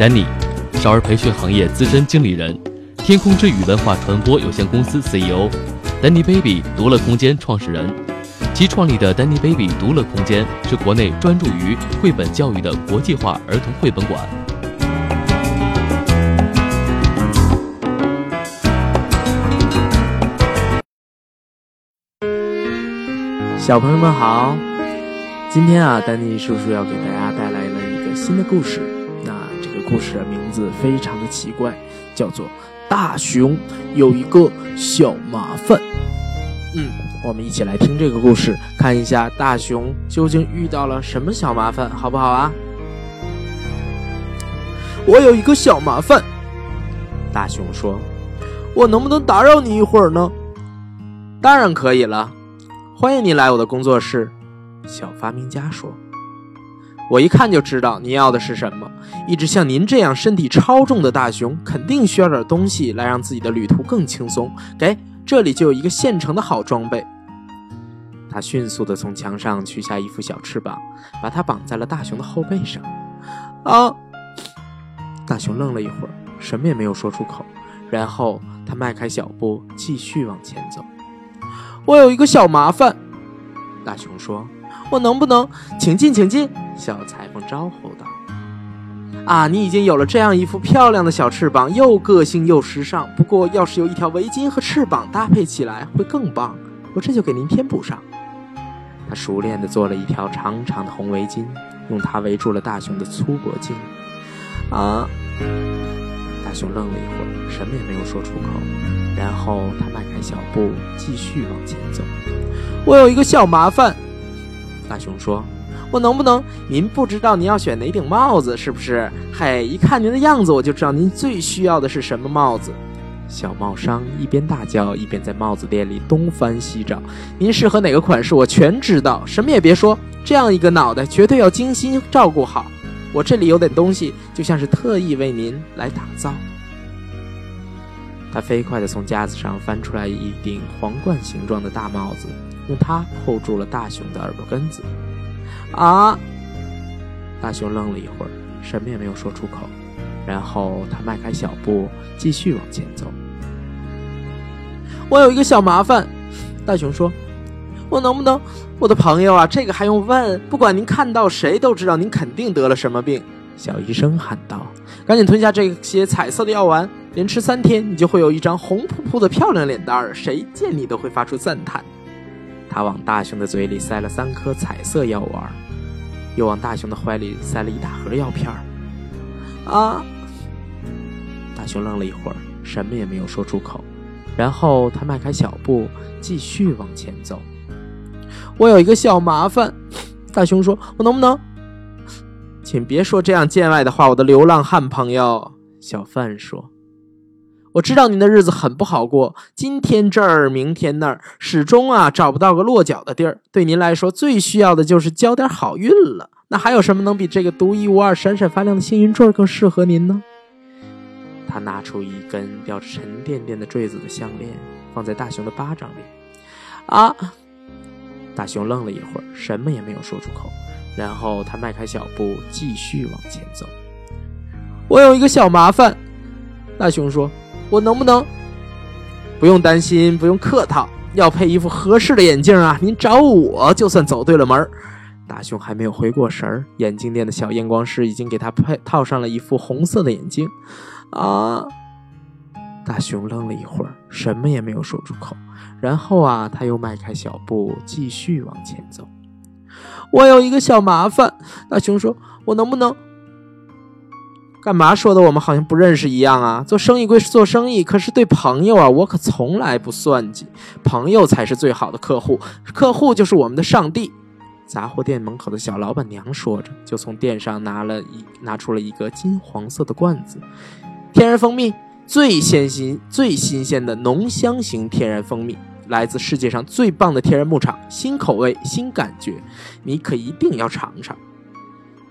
丹尼，少儿培训行业资深经理人，天空之语文化传播有限公司 CEO，丹尼 baby 读乐空间创始人。其创立的丹尼 baby 读乐空间是国内专注于绘本教育的国际化儿童绘本馆。小朋友们好，今天啊，丹尼叔叔要给大家带来了一个新的故事。故事的名字非常的奇怪，叫做《大熊有一个小麻烦》。嗯，我们一起来听这个故事，看一下大熊究竟遇到了什么小麻烦，好不好啊？我有一个小麻烦，大熊说：“我能不能打扰你一会儿呢？”当然可以了。欢迎你来我的工作室，小发明家说：“我一看就知道你要的是什么。一只像您这样身体超重的大熊，肯定需要点东西来让自己的旅途更轻松。给，这里就有一个现成的好装备。”他迅速地从墙上取下一副小翅膀，把它绑在了大熊的后背上。啊！大熊愣了一会儿，什么也没有说出口。然后他迈开小步，继续往前走。我有一个小麻烦，大熊说：“我能不能请进，请进？”小裁缝招呼道：“啊，你已经有了这样一副漂亮的小翅膀，又个性又时尚。不过，要是有一条围巾和翅膀搭配起来，会更棒。我这就给您添补上。”他熟练地做了一条长长的红围巾，用它围住了大熊的粗脖颈。啊！大熊愣了一会儿，什么也没有说出口。然后他迈开小步，继续往前走。我有一个小麻烦，大熊说：“我能不能……您不知道您要选哪顶帽子，是不是？嘿，一看您的样子，我就知道您最需要的是什么帽子。”小帽商一边大叫，一边在帽子店里东翻西找。您适合哪个款式，我全知道。什么也别说，这样一个脑袋，绝对要精心照顾好。我这里有点东西，就像是特意为您来打造。他飞快地从架子上翻出来一顶皇冠形状的大帽子，用它扣住了大熊的耳朵根子。啊！大熊愣了一会儿，什么也没有说出口。然后他迈开小步，继续往前走。我有一个小麻烦，大熊说：“我能不能……我的朋友啊，这个还用问？不管您看到谁，都知道您肯定得了什么病。”小医生喊道：“赶紧吞下这些彩色的药丸。”连吃三天，你就会有一张红扑扑的漂亮脸蛋儿，谁见你都会发出赞叹。他往大熊的嘴里塞了三颗彩色药丸，又往大熊的怀里塞了一大盒药片儿。啊！大熊愣了一会儿，什么也没有说出口。然后他迈开小步，继续往前走。我有一个小麻烦，大熊说：“我能不能……请别说这样见外的话，我的流浪汉朋友。”小贩说。我知道您的日子很不好过，今天这儿，明天那儿，始终啊找不到个落脚的地儿。对您来说，最需要的就是交点好运了。那还有什么能比这个独一无二、闪闪发亮的幸运坠更适合您呢？他拿出一根吊着沉甸甸的坠子的项链，放在大熊的巴掌里。啊！大熊愣了一会儿，什么也没有说出口。然后他迈开小步，继续往前走。我有一个小麻烦，大熊说。我能不能？不用担心，不用客套，要配一副合适的眼镜啊！您找我就算走对了门大熊还没有回过神儿，眼镜店的小验光师已经给他配套上了一副红色的眼镜。啊！大熊愣了一会儿，什么也没有说出口。然后啊，他又迈开小步，继续往前走。我有一个小麻烦，大熊说：“我能不能？”干嘛说的我们好像不认识一样啊？做生意归是做生意，可是对朋友啊，我可从来不算计。朋友才是最好的客户，客户就是我们的上帝。杂货店门口的小老板娘说着，就从店上拿了一拿出了一个金黄色的罐子，天然蜂蜜，最鲜新、最新鲜的浓香型天然蜂蜜，来自世界上最棒的天然牧场，新口味，新感觉，你可一定要尝尝。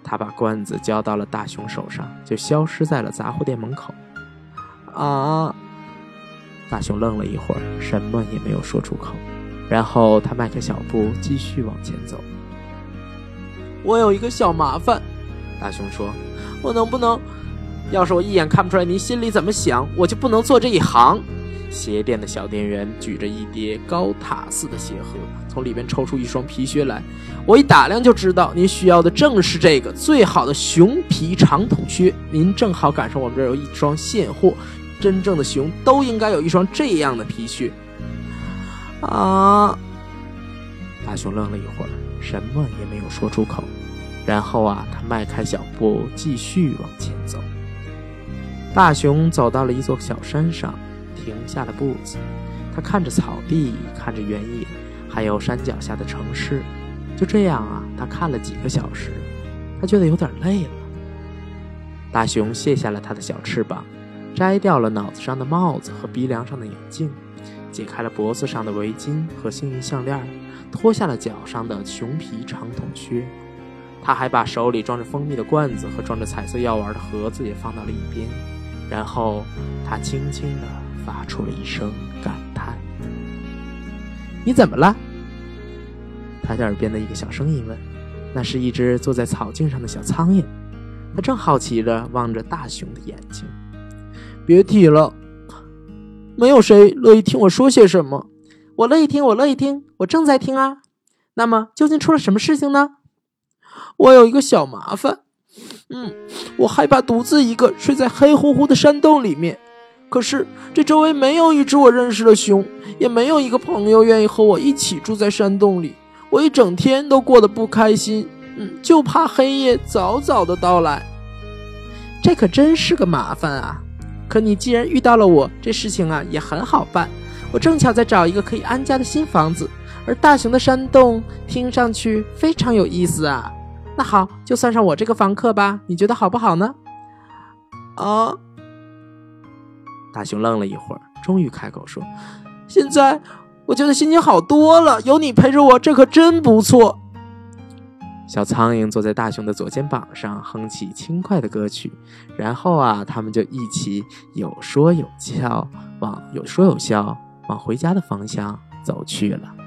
他把罐子交到了大熊手上，就消失在了杂货店门口。啊！大熊愣了一会儿，什么也没有说出口。然后他迈开小步，继续往前走。我有一个小麻烦，大熊说：“我能不能要是我一眼看不出来您心里怎么想，我就不能做这一行。鞋店的小店员举着一叠高塔似的鞋盒，从里边抽出一双皮靴来。我一打量就知道，您需要的正是这个最好的熊皮长筒靴。您正好赶上我们这儿有一双现货，真正的熊都应该有一双这样的皮靴。啊！大熊愣了一会儿，什么也没有说出口。然后啊，他迈开脚步继续往前走。大熊走到了一座小山上。停下了步子，他看着草地，看着原野，还有山脚下的城市。就这样啊，他看了几个小时，他觉得有点累了。大熊卸下了他的小翅膀，摘掉了脑子上的帽子和鼻梁上的眼镜，解开了脖子上的围巾和幸运项链，脱下了脚上的熊皮长筒靴。他还把手里装着蜂蜜的罐子和装着彩色药丸的盒子也放到了一边，然后他轻轻地。发出了一声感叹：“你怎么了？”他在耳边的一个小声音问：“那是一只坐在草茎上的小苍蝇。”他正好奇的望着大熊的眼睛。别提了，没有谁乐意听我说些什么。我乐意听，我乐意听，我正在听啊。那么，究竟出了什么事情呢？我有一个小麻烦。嗯，我害怕独自一个睡在黑乎乎的山洞里面。可是这周围没有一只我认识的熊，也没有一个朋友愿意和我一起住在山洞里。我一整天都过得不开心，嗯，就怕黑夜早早的到来。这可真是个麻烦啊！可你既然遇到了我，这事情啊也很好办。我正巧在找一个可以安家的新房子，而大熊的山洞听上去非常有意思啊。那好，就算上我这个房客吧，你觉得好不好呢？啊？大熊愣了一会儿，终于开口说：“现在我觉得心情好多了，有你陪着我，这可真不错。”小苍蝇坐在大熊的左肩膀上，哼起轻快的歌曲，然后啊，他们就一起有说有笑，往有说有笑往回家的方向走去了。